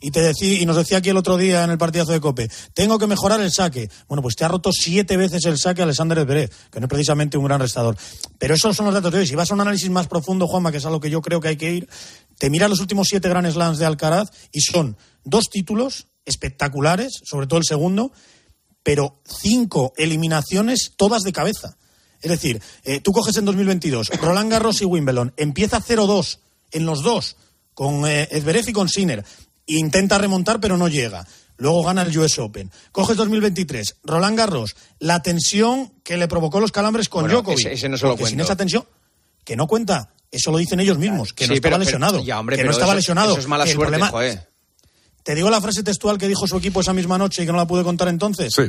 y te decía, y nos decía aquí el otro día en el partidazo de Cope, tengo que mejorar el saque. Bueno, pues te ha roto siete veces el saque Alexander Zverev, que no es precisamente un gran restador. Pero esos son los datos de hoy. Si vas a un análisis más profundo, Juanma, que es a lo que yo creo que hay que ir, te miras los últimos siete Grand Slams de Alcaraz y son dos títulos espectaculares, sobre todo el segundo, pero cinco eliminaciones todas de cabeza. Es decir, eh, tú coges en 2022 Roland Garros y Wimbledon, empieza 0-2 en los dos, con eh, y con Sinner, intenta remontar pero no llega. Luego gana el US Open. Coges 2023, Roland Garros, la tensión que le provocó los calambres con Djokovic. Ese, no se lo Sin esa tensión, que no cuenta. Eso lo dicen ellos mismos, que no estaba lesionado. que no estaba lesionado. Eso es mala suerte, Te digo la frase textual que dijo su equipo esa misma noche y que no la pude contar entonces. Sí.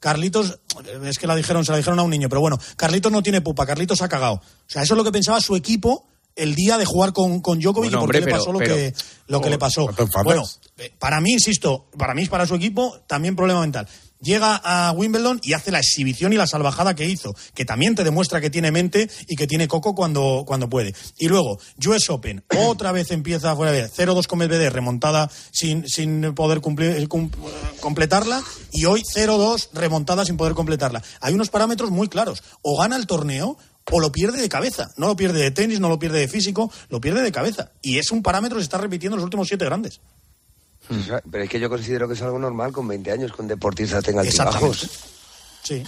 Carlitos, es que la dijeron, se la dijeron a un niño, pero bueno, Carlitos no tiene pupa, Carlitos ha cagado. O sea, eso es lo que pensaba su equipo el día de jugar con, con Djokovic y por qué le pasó lo, que, lo que le pasó. Bueno, eh, para mí, insisto, para mí, para su equipo, también problema mental. Llega a Wimbledon y hace la exhibición y la salvajada que hizo, que también te demuestra que tiene mente y que tiene coco cuando, cuando puede. Y luego, US Open, otra vez empieza fuera de 0-2 con Medvedev, remontada sin, sin poder cumplir, eh, completarla, y hoy 0-2 remontada sin poder completarla. Hay unos parámetros muy claros. O gana el torneo o lo pierde de cabeza. No lo pierde de tenis, no lo pierde de físico, lo pierde de cabeza. Y es un parámetro que se está repitiendo en los últimos siete grandes. Pero es que yo considero que es algo normal con 20 años que un deportista tenga altibajos. Sí.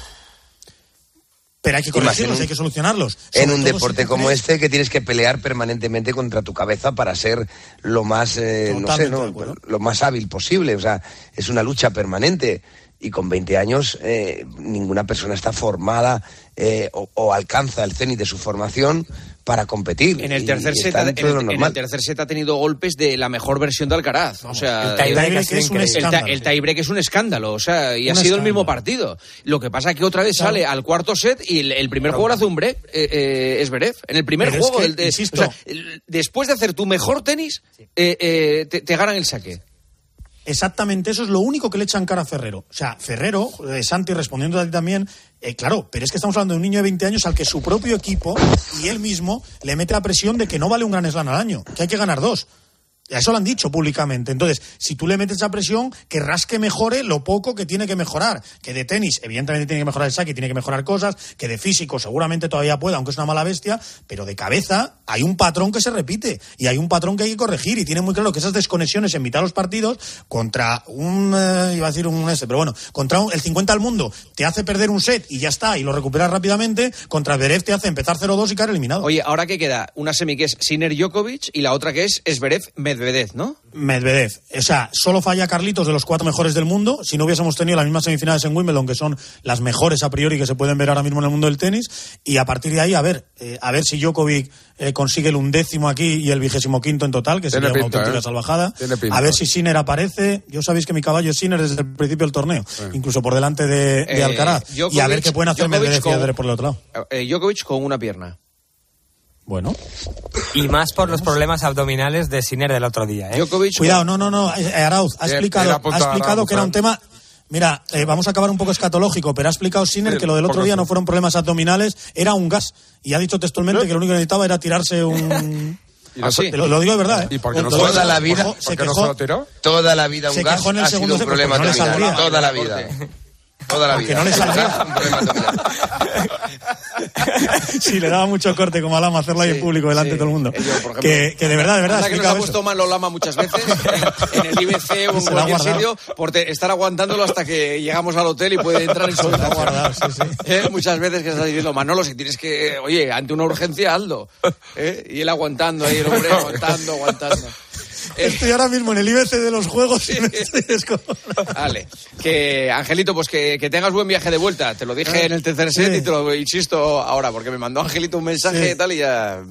Pero hay que corregirlos, hay que solucionarlos. En un deporte como este que tienes que pelear permanentemente contra tu cabeza para ser lo más, eh, no sé, lo más hábil posible. O sea, es una lucha permanente y con 20 años eh, ninguna persona está formada eh, o, alcanza el cenit de su formación para competir. En el tercer, set, en, el, tercer set ha tenido golpes de la mejor versión de Alcaraz. O sea, el tiebreak es, un escándalo. El, es un escándalo. O sea, y ha sido el mismo partido. Lo que pasa es que otra vez sale al cuarto set y el, primer juego lo hace un break, eh, es Berev. En el primer juego, después de hacer tu mejor tenis, te, te ganan el saque. Exactamente, eso es lo único que le echan cara a Ferrero. O sea, Ferrero, eh, Santi respondiendo a ti también, eh, claro, pero es que estamos hablando de un niño de 20 años al que su propio equipo y él mismo le mete la presión de que no vale un gran slam al año, que hay que ganar dos. Eso lo han dicho públicamente. Entonces, si tú le metes esa presión, querrás que mejore lo poco que tiene que mejorar. Que de tenis, evidentemente, tiene que mejorar el saque, tiene que mejorar cosas. Que de físico, seguramente todavía puede, aunque es una mala bestia. Pero de cabeza, hay un patrón que se repite. Y hay un patrón que hay que corregir. Y tiene muy claro que esas desconexiones en mitad de los partidos, contra un. Eh, iba a decir un ese, pero bueno, contra el 50 al mundo, te hace perder un set y ya está, y lo recuperas rápidamente. Contra Zverev te hace empezar 0-2 y caer eliminado. Oye, ahora que queda una semi que es Sinner Djokovic y la otra que es Zverev Medvedev, ¿no? Medvedev. O sea, solo falla Carlitos de los cuatro mejores del mundo. Si no hubiésemos tenido las mismas semifinales en Wimbledon, que son las mejores a priori que se pueden ver ahora mismo en el mundo del tenis. Y a partir de ahí, a ver, eh, a ver si Djokovic eh, consigue el undécimo aquí y el vigésimo quinto en total, que sería una auténtica ¿eh? salvajada. A ver si Sinner aparece. Yo sabéis que mi caballo es Sinner desde el principio del torneo, incluso por delante de, Alcaraz. y a ver qué pueden hacer Medvedev y por el otro lado. Djokovic con una pierna. Bueno. Y más por los problemas abdominales de Sinner del otro día. ¿eh? Cuidado, no, no, no. Eh, Arauz ha explicado, ha explicado que era un tema. Mira, eh, vamos a acabar un poco escatológico, pero ha explicado Sinner que lo del otro día no fueron problemas abdominales, era un gas. Y ha dicho textualmente que lo único que necesitaba era tirarse un. ¿Ah, lo, digo de verdad. ¿Y por qué no toda la vida, se quejó, no se lo Toda la vida un gas ha sido un problema abdominal. Toda la vida. Toda la vida. Que no le salga. sí, le daba mucho corte como a Lama hacerlo ahí en público delante de todo el mundo. que, de verdad, de verdad. que nos ha puesto mal Lama muchas veces en, el IBC o en cualquier sitio por estar aguantándolo hasta que llegamos al hotel y puede entrar en su ¿Eh? Muchas veces que está diciendo, Manolo, si tienes que, oye, ante una urgencia, Aldo. ¿Eh? Y él aguantando ahí, el hombre aguantando, aguantando. Estoy ahora mismo en el IBC de los juegos y Vale. Que, Angelito, pues que, tengas buen viaje de vuelta. Te lo dije en el tercer set y te lo insisto ahora, porque me mandó Angelito un mensaje y tal y ya...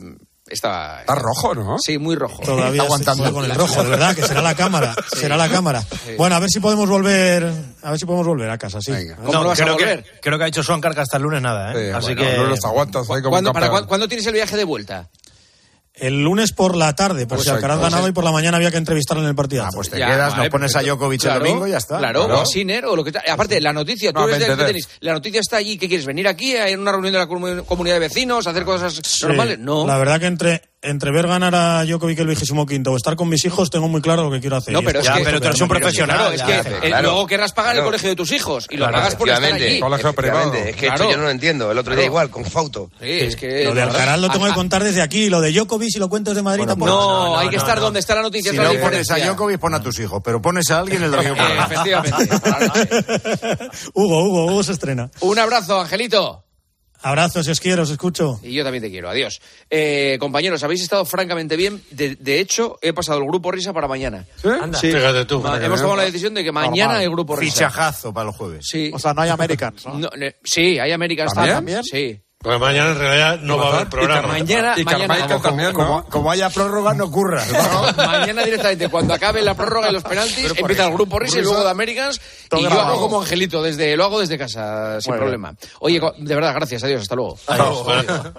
Estaba, Está rojo, ¿no? Sí, muy rojo. Todavía aguantando con el rojo, de verdad, que será la cámara. Será la cámara. Bueno, a ver si podemos volver. A ver si podemos volver a casa, sí. ¿Cómo vas creo, a volver? Que, creo que ha hecho Son Carga hasta el lunes nada, ¿eh? Así que. No los aguantas ahí como ¿Cuándo, para, ¿Cuándo tienes el viaje de vuelta? El lunes por la tarde, por pues si Alcaraz ganaba y por la mañana había que entrevistarlo en el partido. Ah, pues te quedas, nos pones a Djokovic el domingo y ya está. Claro, o a Sinner o lo que Aparte, la noticia, tú eres de, tenis, la noticia está allí, ¿qué quieres? ¿Venir aquí a una reunión de la comunidad de vecinos, hacer cosas normales? No. La verdad que entre, entre ver ganar a Djokovic el vigésimo quinto o estar con mis hijos, tengo muy claro lo que quiero hacer. No, pero, es que, pero tú eres un profesional. es que eh, luego querrás pagar el colegio de tus hijos y lo pagas por estar allí. Es que esto yo no lo entiendo. El otro día igual, con Fauto. Sí, es que... Lo de Alcaraz lo tengo que contar desde aquí. Lo de Djokovic y lo cuento desde Madrid tampoco. No, hay que estar donde está la noticia. Si no pones a Djokovic, pon a tus hijos. Pero pones a alguien, el domingo Efectivamente. Hugo, Hugo, Hugo se estrena. Un abrazo, Angelito. Abrazos, os quiero, os escucho. Y yo también te quiero, adiós. Eh, compañeros, habéis estado francamente bien. De, hecho, he pasado el grupo Risa para mañana. ¿Sí? sí. Fíjate tú. hemos tomado la decisión de que mañana el grupo Risa. Fichajazo para los jueves. Sí. O sea, no hay Americans, ¿no? sí, hay Americans ¿También? Sí. Pues mañana en realidad no va a haber programa. Mañana, y mañana también, como, haya prórroga, no ocurra. mañana directamente, cuando acabe la prórroga y los penaltis, empieza el grupo Risa y luego de Americans. Y yo hago como Angelito, desde, lo hago desde casa, sin problema. Oye, de verdad, gracias, adiós, hasta luego. Adiós.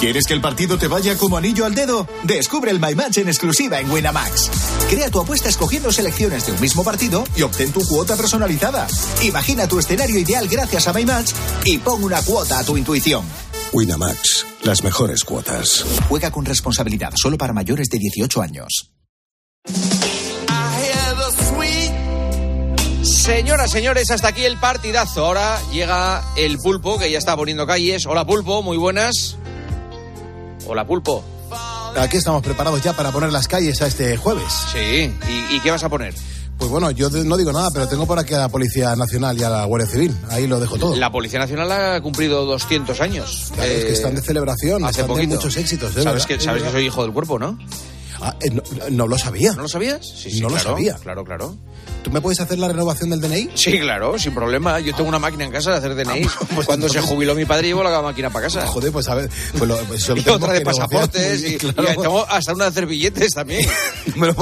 ¿Quieres que el partido te vaya como anillo al dedo? Descubre el My Match en exclusiva en Winamax. Crea tu apuesta escogiendo selecciones de un mismo partido y obtén tu cuota personalizada. Imagina tu escenario ideal gracias a My Match y pon una cuota a tu intuición. Winamax, las mejores cuotas. Juega con responsabilidad solo para mayores de 18 años. Señoras, señores, hasta aquí el partidazo. Ahora llega el pulpo que ya está poniendo calles. Hola pulpo, muy buenas. Hola, Pulpo. Aquí estamos preparados ya para poner las calles a este jueves. Sí, ¿y, qué vas a poner? Pues bueno, yo no digo nada, pero tengo por aquí a la Policía Nacional y a la Guardia Civil. Ahí lo dejo todo. La Policía Nacional ha cumplido 200 años. Claro, es que están de celebración. Hace poquito. muchos éxitos. ¿eh? ¿Sabes, que, sabes que soy hijo del cuerpo, ¿no? Ah, eh, no, lo sabía. ¿No lo sabías? Sí, sí, no lo sabía. Claro, claro. ¿Tú me puedes hacer la renovación del DNI? Sí, claro, sin problema. Yo tengo una máquina en casa de hacer DNI. Ah, pues Cuando se jubiló mi padre, llevo la máquina para casa. Joder, pues a ver. Pues lo, pues y otra de pasaportes. y, tengo hasta una de hacer billetes también. ¿Me,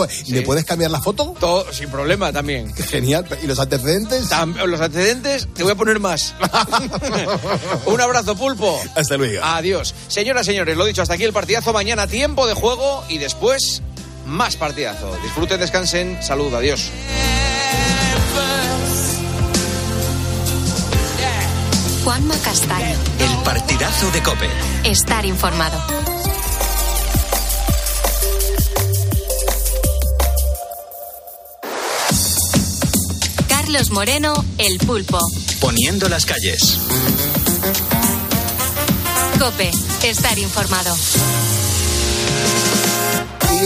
puedes cambiar la foto? Todo, sin problema también. Genial. ¿Y los antecedentes? los antecedentes, te voy a poner más. Un abrazo, pulpo. Hasta luego. Adiós. Señoras, señores, lo dicho, hasta aquí el partidazo. Mañana tiempo de juego y después más partidazo. Disfruten, descansen. Salud, adiós. Juanma Castaño. El partidazo de Cope. Estar informado. Carlos Moreno, El Pulpo. Poniendo las calles. Cope, estar informado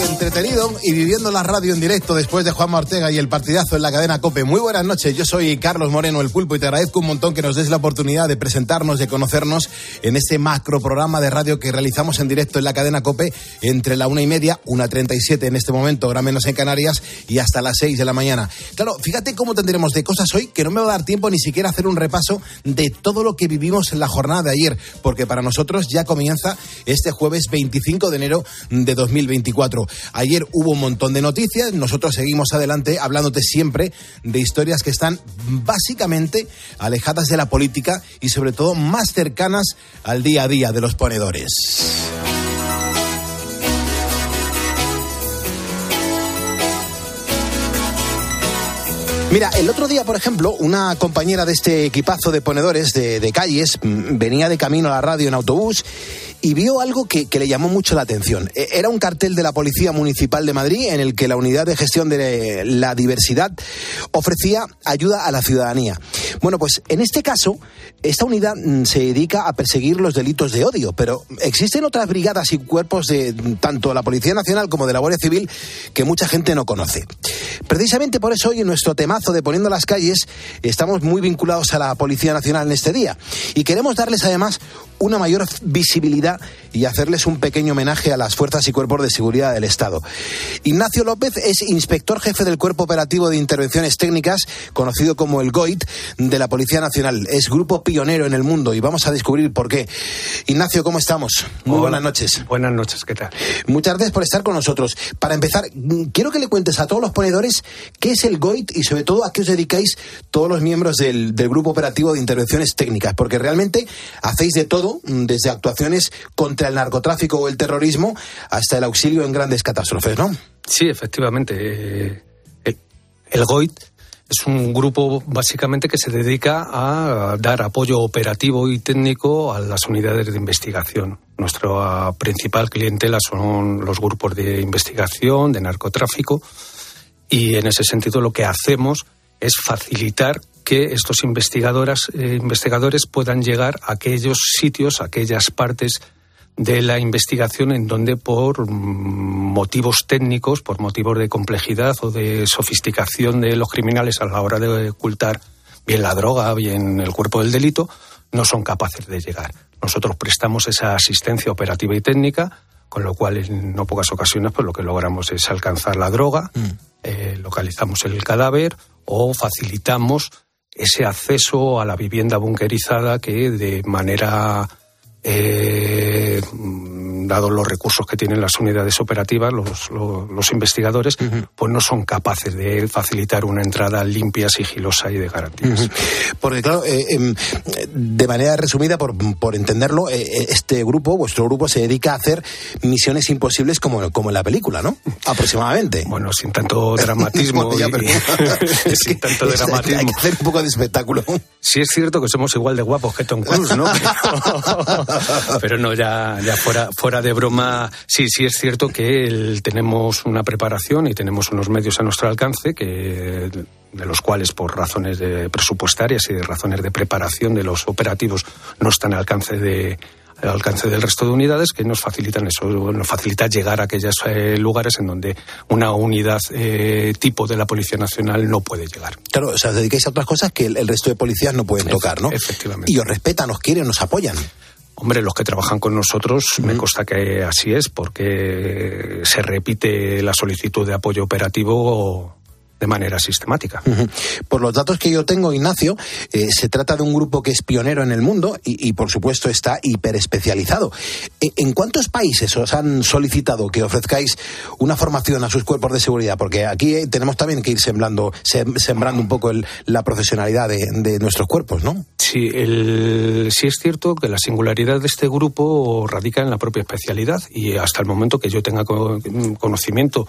entretenido y viviendo la radio en directo después de Juan Ortega y el partidazo en la cadena COPE. Muy buenas noches, yo soy Carlos Moreno, el pulpo, y te agradezco un montón que nos des la oportunidad de presentarnos, de conocernos en este macro programa de radio que realizamos en directo en la cadena COPE entre la una y media, una treinta y siete en este momento, ahora menos en Canarias, y hasta las seis de la mañana. Claro, fíjate cómo tendremos de cosas hoy que no me va a dar tiempo ni siquiera hacer un repaso de todo lo que vivimos en la jornada de ayer, porque para nosotros ya comienza este jueves 25 de enero de 2024. Ayer hubo un montón de noticias, nosotros seguimos adelante hablándote siempre de historias que están básicamente alejadas de la política y sobre todo más cercanas al día a día de los ponedores. Mira, el otro día, por ejemplo, una compañera de este equipazo de ponedores de, de calles mm, venía de camino a la radio en autobús y vio algo que, le llamó mucho la atención. E, era un cartel de la Policía Municipal de Madrid en el que la Unidad de Gestión de la Diversidad ofrecía ayuda a la ciudadanía. Bueno, pues en este caso, esta unidad mm, se dedica a perseguir los delitos de odio, pero existen otras brigadas y cuerpos de tanto la Policía Nacional como de la Guardia Civil que mucha gente no conoce. Precisamente por eso hoy en nuestro temazo de Poniendo las calles estamos muy vinculados a la Policía Nacional en este día y queremos darles además una mayor visibilidad y hacerles un pequeño homenaje a las fuerzas y cuerpos de seguridad del Estado. Ignacio López es inspector jefe del Cuerpo Operativo de Intervenciones Técnicas, conocido como el GOIT, de la Policía Nacional. Es grupo pionero en el mundo y vamos a descubrir por qué. Ignacio, ¿cómo estamos? Muy buenas noches. Buenas noches, ¿qué tal? Muchas gracias por estar con nosotros. Para empezar, quiero que le cuentes a todos los ponedores qué es el GOIT y sobre todo a qué os dedicáis todos los miembros del, del Grupo Operativo de Intervenciones Técnicas, porque realmente hacéis de todo Mm, desde actuaciones contra el narcotráfico o el terrorismo hasta el auxilio en grandes catástrofes, ¿no? Sí, efectivamente. Eh, el, GOIT Es un grupo básicamente que se dedica a dar apoyo operativo y técnico a las unidades de investigación. Nuestra principal clientela son los grupos de investigación, de narcotráfico, y en ese sentido lo que hacemos es facilitar que estos investigadoras, eh, investigadores puedan llegar a aquellos sitios, a aquellas partes de la investigación en donde por motivos técnicos, por motivos de complejidad o de sofisticación de los criminales a la hora de ocultar bien la droga, bien el cuerpo del delito, no son capaces de llegar. Nosotros prestamos esa asistencia operativa y técnica, con lo cual en no pocas ocasiones pues lo que logramos es alcanzar la droga, mm. eh, localizamos el cadáver o facilitamos ese acceso a la vivienda bunkerizada que de manera eh, dado los recursos que tienen las unidades operativas, los, los, investigadores, pues no son capaces de facilitar una entrada limpia, sigilosa y de garantías. Porque, claro, eh, em, de manera resumida, por, por entenderlo, eh, eh, este grupo, vuestro grupo, se dedica a hacer misiones imposibles como, como en la película, ¿no? Aproximadamente. Bueno, sin tanto dramatismo. sin tanto dramatismo. Hay que hacer un poco de espectáculo. Sí es cierto que somos igual de guapos que Tom Cruise, ¿no? Pero no, ya, ya fuera, fuera de broma, sí, sí es cierto que tenemos una preparación y tenemos unos medios a nuestro alcance que de los cuales por razones de presupuestarias y de razones de preparación de los operativos no están al alcance de al alcance del resto de unidades que nos facilitan eso, nos facilita llegar a aquellos eh, lugares en donde una unidad eh, tipo de la Policía Nacional no puede llegar. Claro, o sea, os dedicáis a otras cosas que el, resto de policías no pueden tocar, ¿no? Efectivamente. Y os respetan, os quieren, os apoyan. Hombre, los que trabajan con nosotros me consta que así es, porque se repite la solicitud de apoyo operativo de manera sistemática. Por los datos que yo tengo, Ignacio, eh, se trata de un grupo que es pionero en el mundo y, por supuesto, está hiperespecializado. E, ¿En cuántos países os han solicitado que ofrezcáis una formación a sus cuerpos de seguridad? Porque aquí eh, tenemos también que ir sembrando, sembrando un poco la profesionalidad de, nuestros cuerpos, ¿no? Sí, sí es cierto que la singularidad de este grupo radica en la propia especialidad y hasta el momento que yo tenga conocimiento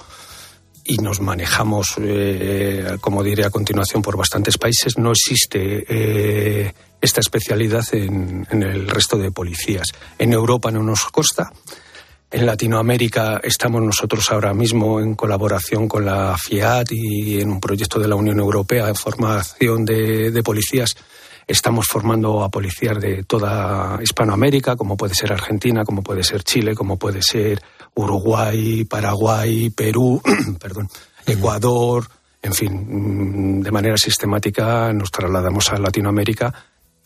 y nos manejamos, eh, como diré a continuación, por bastantes países, no existe eh, esta especialidad en, el resto de policías. En Europa no nos consta. En Latinoamérica estamos nosotros ahora mismo en colaboración con la FIAT y en un proyecto de la Unión Europea de formación de policías estamos formando a policías de toda Hispanoamérica, como puede ser Argentina, como puede ser Chile, como puede ser Uruguay, Paraguay, Perú, perdón, Ecuador, en fin, mm, de manera sistemática nos trasladamos a Latinoamérica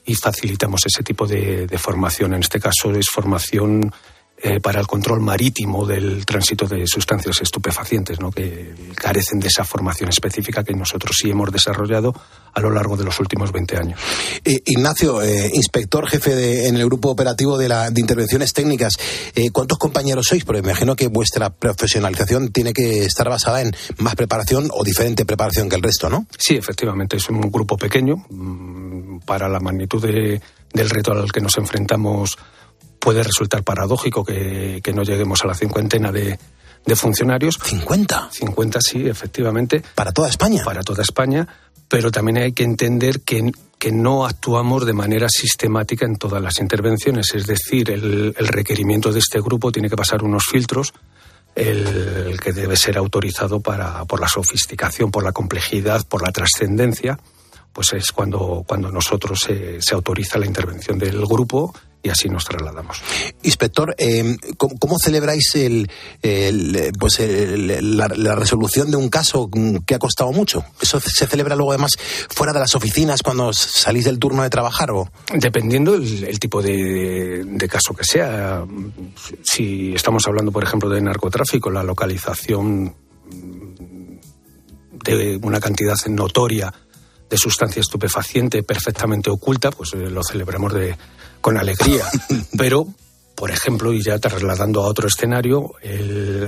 y facilitamos ese tipo de, formación. En este caso es formación eh, para el control marítimo del tránsito de sustancias estupefacientes, ¿no? que carecen de esa formación específica que nosotros sí hemos desarrollado a lo largo de los últimos 20 años. Eh, Ignacio, eh, inspector jefe en el grupo operativo de, la, de intervenciones técnicas, ¿cuántos compañeros sois? Porque me imagino que vuestra profesionalización tiene que estar basada en más preparación o diferente preparación que el resto, ¿no? Sí, efectivamente, es un grupo pequeño. Mm, para la magnitud del reto al que nos enfrentamos puede resultar paradójico que, que no lleguemos a la cincuentena de, de funcionarios. ¿50? 50, sí, efectivamente. ¿Para toda España? Para toda España pero también hay que entender que, que no actuamos de manera sistemática en todas las intervenciones. Es decir, el, requerimiento de este grupo tiene que pasar unos filtros, el, que debe ser autorizado para, por la sofisticación, por la complejidad, por la trascendencia, pues es cuando, cuando nosotros se autoriza la intervención del grupo y así nos trasladamos. Inspector, eh, ¿cómo, celebráis el, pues la, resolución de un caso que ha costado mucho? ¿Eso se celebra luego además fuera de las oficinas cuando salís del turno de trabajar? O? Dependiendo el, tipo de, caso que sea. Si estamos hablando, por ejemplo, de narcotráfico, la localización de una cantidad notoria de sustancia estupefaciente perfectamente oculta, pues eh, lo celebramos de, con alegría. Pero, por ejemplo, y ya trasladando a otro escenario,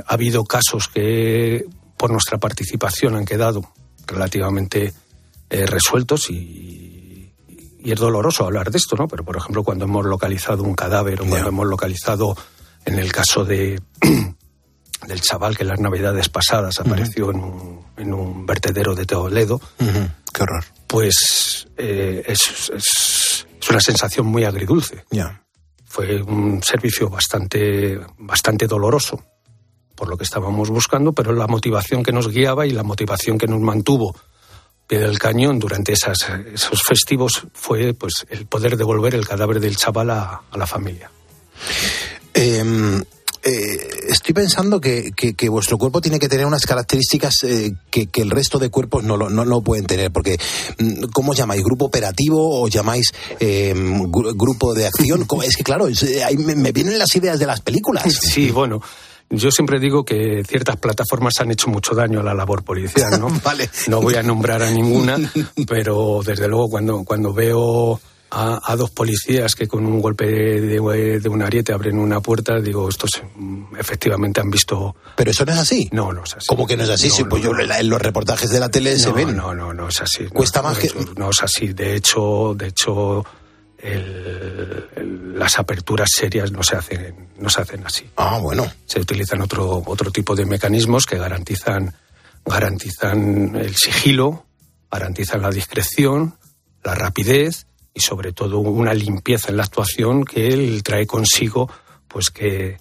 ha habido casos que por nuestra participación han quedado relativamente eh, resueltos y, y, es doloroso hablar de esto, ¿no? Pero, por ejemplo, cuando hemos localizado un cadáver o cuando hemos localizado, en el caso de del chaval que en las navidades pasadas apareció en, un, en, un, vertedero de Toledo, Qué horror. Pues eh, es, es, una sensación muy agridulce. Ya. Fue un servicio bastante, bastante doloroso por lo que estábamos buscando, pero la motivación que nos guiaba y la motivación que nos mantuvo pie del cañón durante esas, esos festivos fue pues el poder devolver el cadáver del chaval a, la familia. Em, eh, estoy pensando que, que, vuestro cuerpo tiene que tener unas características eh, que, que, el resto de cuerpos no lo, no, pueden tener, porque mm, ¿cómo os llamáis? ¿Grupo operativo o llamáis em, grupo de acción? Es que claro, ahí me, me, vienen las ideas de las películas. Sí, bueno, yo siempre digo que ciertas plataformas han hecho mucho daño a la labor policial, ¿no? vale. No voy a nombrar a ninguna, pero desde luego cuando, cuando veo a, dos policías que con un golpe de, de, un ariete abren una puerta, digo, estos mm, efectivamente han visto... ¿Pero eso no es así? No, no es así. ¿Cómo que no es así? pues yo en los reportajes de la tele se ven. No, no, no es así. Cuesta más que... No es así. De hecho, de hecho las aperturas serias no se hacen no se hacen así. Ah, bueno. Se utilizan otro otro tipo de mecanismos que garantizan garantizan el sigilo, garantizan la discreción, la rapidez y sobre todo una limpieza en la actuación que él trae consigo pues que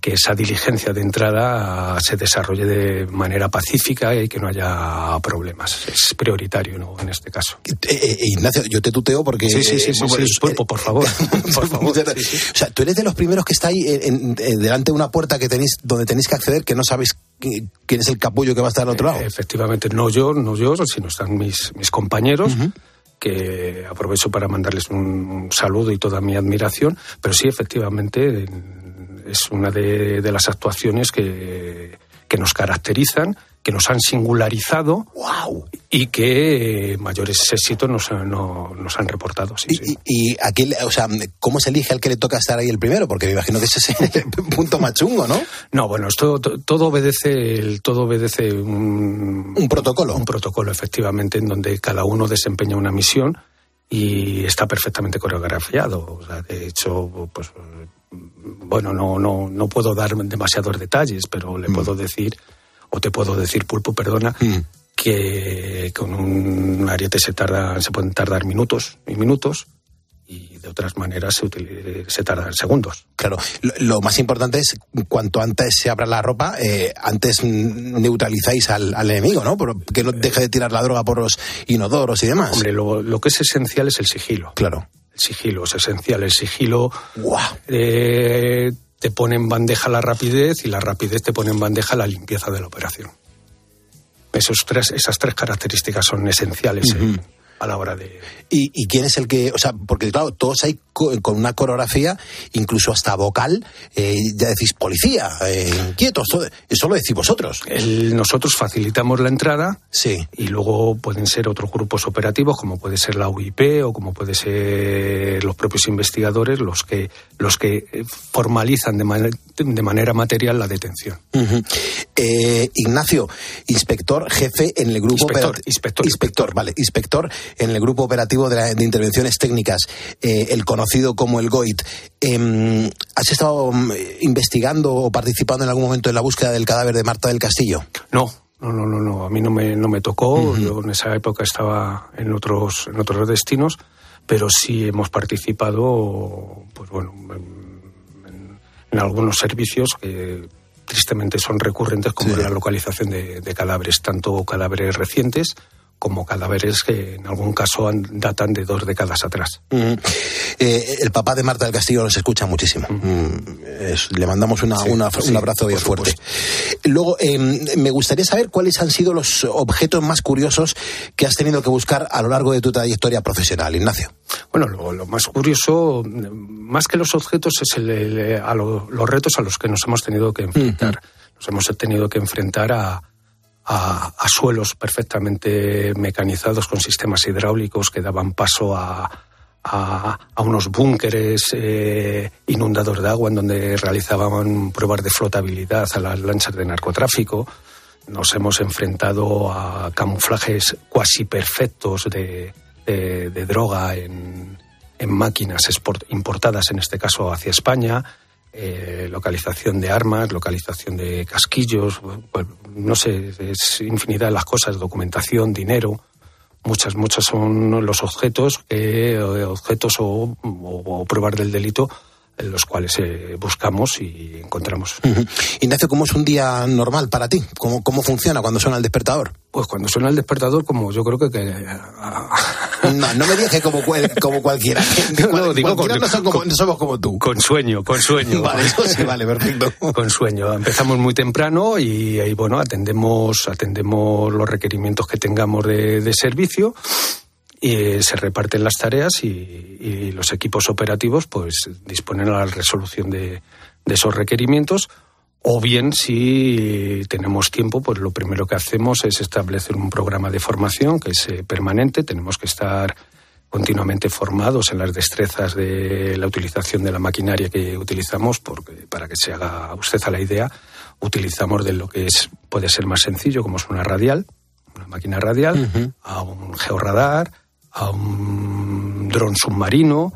que esa diligencia de entrada se desarrolle de manera pacífica y que no haya problemas. Es prioritario ¿no? en este caso. Eh, eh, eh, Ignacio, yo te tuteo porque... Sí, sí, sí, por favor. por favor. O sea, tú eres de los primeros que está ahí delante de una puerta que tenéis, donde tenéis que acceder que no sabéis quién es el capullo que va a estar al otro lado. efectivamente, no yo, no yo, sino están mis, mis compañeros. Que aprovecho para mandarles un saludo y toda mi admiración, pero sí, efectivamente, es una de, las actuaciones que, que nos caracterizan que nos han singularizado y que mayores éxitos nos, nos han reportado. y, aquí, o sea, ¿cómo se elige al que le toca estar ahí el primero? Porque me imagino que ese es el punto más chungo, ¿no? No, bueno, esto todo obedece, el, todo obedece un, un protocolo. Un protocolo, efectivamente, en donde cada uno desempeña una misión y está perfectamente coreografiado. O sea, de hecho, pues bueno, no, no, no puedo dar demasiados detalles, pero le mm. puedo decir, o te puedo decir, Pulpo, perdona, mm. que con un ariete se, tarda, se pueden tardar minutos y minutos y de otras maneras se, se tardan segundos. Claro, lo, más importante es cuanto antes se abra la ropa, eh, antes neutralizáis al, enemigo, ¿no? que no deje de tirar la droga por los inodoros y demás. Hombre, lo, lo que es esencial es el sigilo. Claro sigilo es esencial. El sigilo eh, te pone en bandeja la rapidez y la rapidez te pone en bandeja la limpieza de la operación. Esos tres, esas tres características son esenciales a la hora de... ¿Y, quién es el que...? O sea, porque claro, todos hay con una coreografía, incluso hasta vocal, eh, ya decís policía, eh, quietos, eso lo decís vosotros. nosotros facilitamos la entrada sí. y luego pueden ser otros grupos operativos, como puede ser la UIP o como puede ser los propios investigadores, los que, los que formalizan de, de manera material la detención. Eh, Ignacio, inspector jefe en el grupo... Inspector, inspector, inspector, vale, inspector en el grupo operativo de, intervenciones técnicas, eh, el conocido como el GOIT. Em, ¿Has estado mm, investigando o participando en algún momento en la búsqueda del cadáver de Marta del Castillo? No, no, no, no, no. a mí no me, no me tocó. Yo en esa época estaba en otros, en otros destinos, pero sí hemos participado, pues bueno, en, algunos servicios que tristemente son recurrentes, como la localización de, de cadáveres, tanto cadáveres recientes como cadáveres que en algún caso datan de dos décadas atrás. Eh, el papá de Marta del Castillo nos escucha muchísimo. Mm, le mandamos un abrazo bien fuerte. Luego, em, me gustaría saber cuáles han sido los objetos más curiosos que has tenido que buscar a lo largo de tu trayectoria profesional, Ignacio. Bueno, lo, más curioso, más que los objetos, es a los retos a los que nos hemos tenido que enfrentar. Nos hemos tenido que enfrentar a, a, suelos perfectamente mecanizados con sistemas hidráulicos que daban paso a, a, unos búnkeres eh, inundados de agua en donde realizaban pruebas de flotabilidad a las lanchas de narcotráfico. Nos hemos enfrentado a camuflajes cuasi perfectos de, de, droga en, en máquinas importadas, en este caso hacia España. Eh, localización de armas, localización de casquillos, pues, no sé, es infinidad de las cosas, documentación, dinero. muchas, muchas son los objetos, eh, objetos o, o, pruebas del delito en los cuales eh, buscamos y encontramos. Ignacio, ¿cómo es un día normal para ti? ¿Cómo, ¿Cómo funciona cuando suena el despertador? Pues cuando suena el despertador, como yo creo que... no, no me digas que como, como cualquiera. no, digo, no, somos como tú. Con sueño, con sueño. vale, eso sí, vale, perfecto. con sueño. Empezamos muy temprano y ahí, bueno, atendemos, atendemos los requerimientos que tengamos de, de servicio y eh, se reparten las tareas y, los equipos operativos pues disponen a la resolución de, esos requerimientos o bien si tenemos tiempo pues lo primero que hacemos es establecer un programa de formación que es eh, permanente. Tenemos que estar continuamente formados en las destrezas de la utilización de la maquinaria que utilizamos porque para que se haga usted a la idea utilizamos de lo que es puede ser más sencillo como es una radial una máquina radial a un georradar a un dron submarino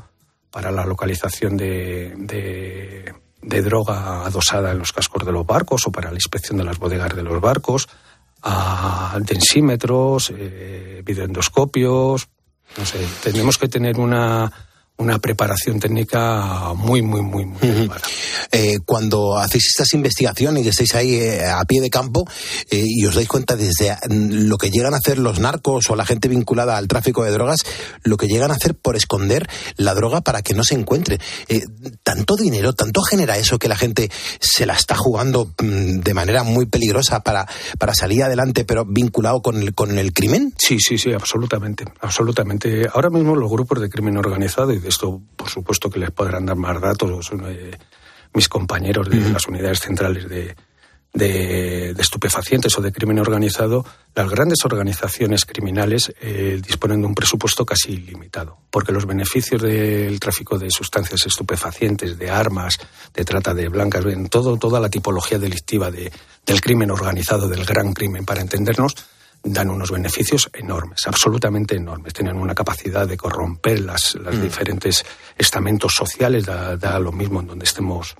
para la localización de, de, droga adosada en los cascos de los barcos o para la inspección de las bodegas de los barcos, a densímetros, eh, videoendoscopios. No sé, tenemos que tener una una preparación técnica muy, muy, muy, muy eh, cuando hacéis estas investigaciones y estáis ahí eh, a pie de campo eh, y os dais cuenta desde lo que llegan a hacer los narcos o la gente vinculada al tráfico de drogas, lo que llegan a hacer por esconder la droga para que no se encuentre. tanto dinero, tanto genera eso que la gente se la está jugando mm, de manera muy peligrosa para, para salir adelante, pero vinculado con el, con el crimen. Sí, sí, sí, absolutamente, absolutamente. Ahora mismo los grupos de crimen organizado y esto, por supuesto, que les podrán dar más datos eh, mis compañeros de las unidades centrales de, de, estupefacientes o de crimen organizado, las grandes organizaciones criminales eh, disponen de un presupuesto casi ilimitado, porque los beneficios del tráfico de sustancias estupefacientes, de armas, de trata de blancas, en todo, toda la tipología delictiva de, del crimen organizado, del gran crimen, para entendernos, dan unos beneficios enormes, absolutamente enormes. Tienen una capacidad de corromper las, las mm. diferentes estamentos sociales, da, lo mismo en donde estemos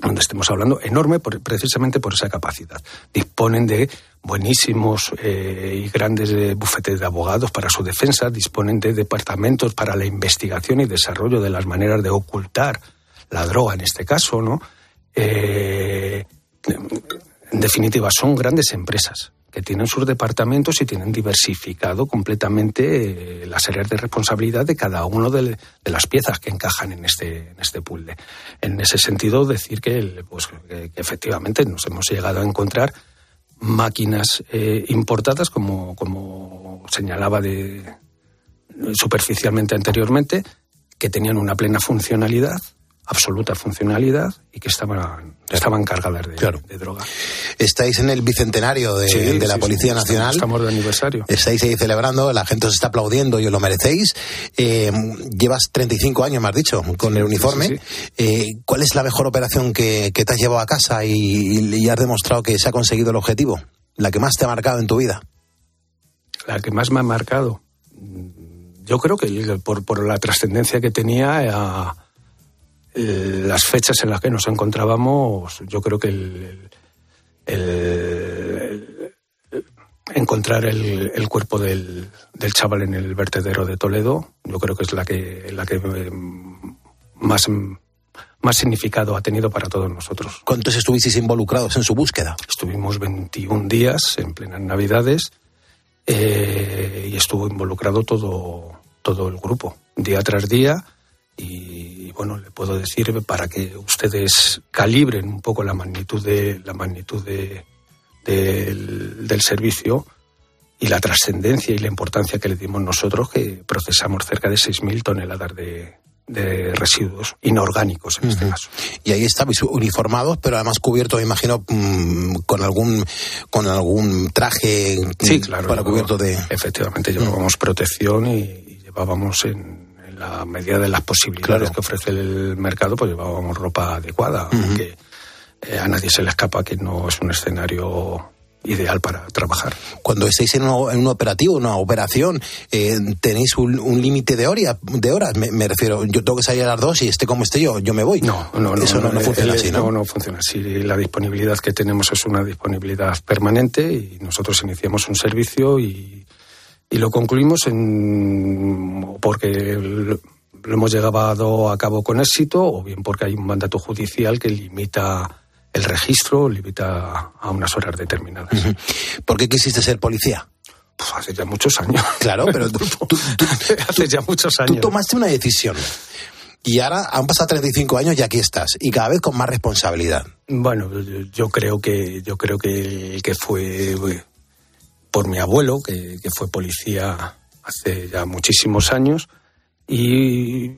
donde estemos hablando, enorme precisamente por esa capacidad. Disponen de buenísimos eh, y grandes eh, bufetes de abogados para su defensa, disponen de departamentos para la investigación y desarrollo de las maneras de ocultar la droga en este caso, ¿no? Eh, en definitiva, son grandes empresas que tienen sus departamentos y tienen diversificado completamente eh, las áreas de responsabilidad de cada uno de, las piezas que encajan en este, en este puzzle. En ese sentido, decir que, pues, efectivamente nos hemos llegado a encontrar máquinas eh, importadas, como, como señalaba de, superficialmente anteriormente, que tenían una plena funcionalidad, absoluta funcionalidad y que estaban, estaban cargadas de, droga. Estáis en el bicentenario de, la Policía Nacional. Estamos, de aniversario. Estáis ahí celebrando, la gente os está aplaudiendo y os lo merecéis. Eh, llevas 35 años, me has dicho, con el uniforme. Eh, ¿Cuál es la mejor operación que, te has llevado a casa y, y has demostrado que se ha conseguido el objetivo? ¿La que más te ha marcado en tu vida? La que más me ha marcado. Yo creo que por, por la trascendencia que tenía a eh, las fechas en las que nos encontrábamos, yo creo que el, encontrar el, cuerpo del, chaval en el vertedero de Toledo, yo creo que es la que, la que eh, más, más significado ha tenido para todos nosotros. ¿Cuántos estuvisteis involucrados en su búsqueda? Estuvimos 21 días en plenas Navidades eh, y estuvo involucrado todo, todo el grupo, día tras día y bueno le puedo decir para que ustedes calibren un poco la magnitud de la magnitud de, del, servicio y la trascendencia y la importancia que le dimos nosotros que procesamos cerca de 6.000 toneladas de, de residuos inorgánicos en este caso. Y ahí estabais uniformados, pero además cubiertos, me imagino, mm, con algún con algún traje sí, claro, para cubierto de... Efectivamente, llevábamos protección y llevábamos en, la medida de las posibilidades que ofrece el mercado, pues llevábamos ropa adecuada, aunque eh, a nadie se le escapa que no es un escenario ideal para trabajar. Cuando estáis en, un operativo, una operación, eh, tenéis un, límite de, hora, de horas. Me, refiero, yo tengo que salir a las dos y esté como esté yo, yo me voy. No, no, no. Eso no, funciona así, ¿no? No, no funciona así. La disponibilidad que tenemos es una disponibilidad permanente y nosotros iniciamos un servicio y Y lo concluimos en, porque lo hemos llegado a cabo con éxito o bien porque hay un mandato judicial que limita el registro, limita a unas horas determinadas. ¿Por qué quisiste ser policía? Pues hace ya muchos años. Claro, pero tú, hace ya muchos años. Tú tomaste una decisión. Y ahora han pasado 35 años y aquí estás. Y cada vez con más responsabilidad. Bueno, yo creo que, yo creo que el que fue por mi abuelo, que, fue policía hace ya muchísimos años, y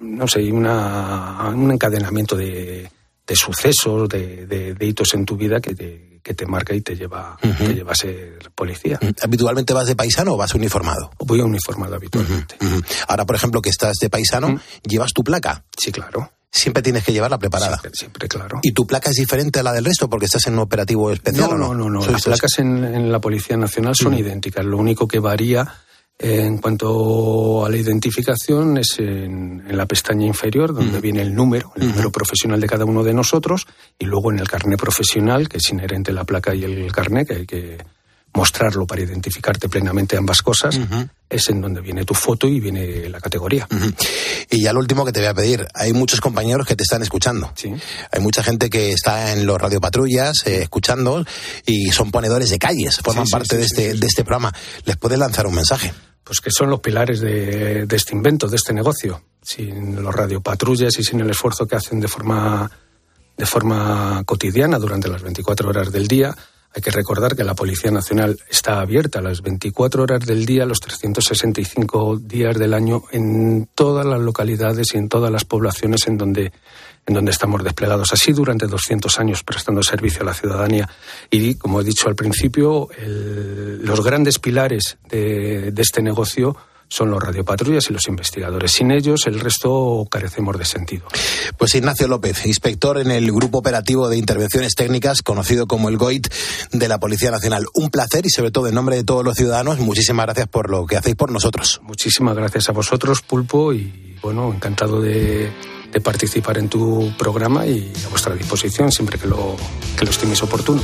no sé, una, un encadenamiento de, de sucesos, de, de, hitos en tu vida que te, que te marca y te lleva, te lleva a ser policía. ¿Habitualmente vas de paisano o vas uniformado? Voy uniformado habitualmente. Ahora, por ejemplo, que estás de paisano, ¿llevas tu placa? Sí, claro. Siempre tienes que llevarla preparada. Siempre, claro. ¿Y tu placa es diferente a la del resto porque estás en un operativo especial? No, no, no, no. Las placas en, en, la Policía Nacional son idénticas. Lo único que varía en cuanto a la identificación, es en, la pestaña inferior, donde viene el número, el número profesional de cada uno de nosotros, y luego en el carnet profesional, que es inherente a la placa y el carnet, que hay que mostrarlo para identificarte plenamente ambas cosas, es en donde viene tu foto y viene la categoría. Y ya lo último que te voy a pedir, hay muchos compañeros que te están escuchando. Sí. Hay mucha gente que está en los radiopatrullas eh, escuchando y son ponedores de calles, forman parte de, este, de este programa. ¿Les puedes lanzar un mensaje? Pues que son los pilares de, de este invento, de este negocio. Sin los radiopatrullas y sin el esfuerzo que hacen de forma, de forma cotidiana durante las 24 horas del día, hay que recordar que la Policía Nacional está abierta las 24 horas del día, los 365 días del año, en todas las localidades y en todas las poblaciones en donde, en donde estamos desplegados. Así durante 200 años prestando servicio a la ciudadanía. Y, como he dicho al principio, los grandes pilares de este negocio son los radiopatrullas y los investigadores. Sin ellos, el resto carecemos de sentido. Pues Ignacio López, inspector en el Grupo Operativo de Intervenciones Técnicas, conocido como el GOIT de la Policía Nacional. Un placer y, sobre todo, en nombre de todos los ciudadanos, muchísimas gracias por lo que hacéis por nosotros. Muchísimas gracias a vosotros, Pulpo, y bueno, encantado de, participar en tu programa y a vuestra disposición siempre que lo, que lo estiméis oportuno.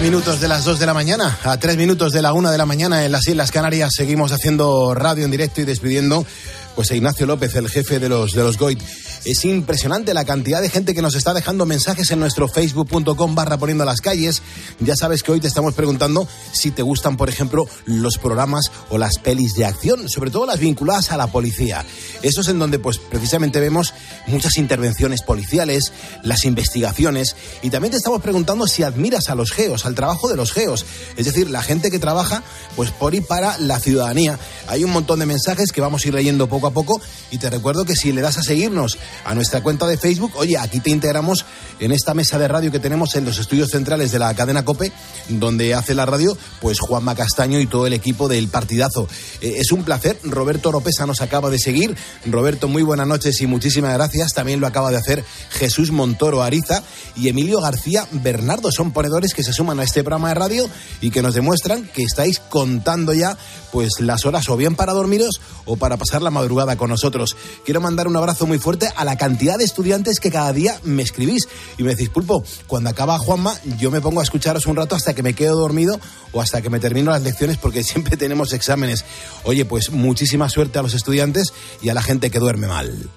Minutos de las 2 de la mañana, a tres minutos de la 1 de la mañana en las Islas Canarias, seguimos haciendo radio en directo y despidiendo pues a Ignacio López, el jefe de los, de los GOIT. Es impresionante la cantidad de gente que nos está dejando mensajes en nuestro facebook.com barra poniendo las calles. Ya sabes que hoy te estamos preguntando si te gustan, por ejemplo, los programas o las pelis de acción, sobre todo las vinculadas a la policía. Eso es en donde pues precisamente vemos muchas intervenciones policiales, las investigaciones y también te estamos preguntando si admiras a los geos, al trabajo de los geos, es decir, la gente que trabaja pues por y para la ciudadanía. Hay un montón de mensajes que vamos a ir leyendo poco a poco y te recuerdo que si le das a seguirnos a nuestra cuenta de Facebook. Oye, aquí te integramos en esta mesa de radio que tenemos en los estudios centrales de la cadena COPE, donde hace la radio, pues Juanma Castaño y todo el equipo del partidazo. Eh, es un placer. Roberto Oropesa nos acaba de seguir. Roberto, muy buenas noches y muchísimas gracias. También lo acaba de hacer Jesús Montoro Ariza y Emilio García Bernardo. Son ponedores que se suman a este programa de radio y que nos demuestran que estáis contando ya pues las horas o bien para dormiros o para pasar la madrugada madrugada con nosotros. Quiero mandar un abrazo muy fuerte a la cantidad de estudiantes que cada día me escribís y me decís, Pulpo, cuando acaba Juanma, yo me pongo a escucharos un rato hasta que me quedo dormido o hasta que me termino las lecciones porque siempre tenemos exámenes. Oye, pues muchísima suerte a los estudiantes y a la gente que duerme mal.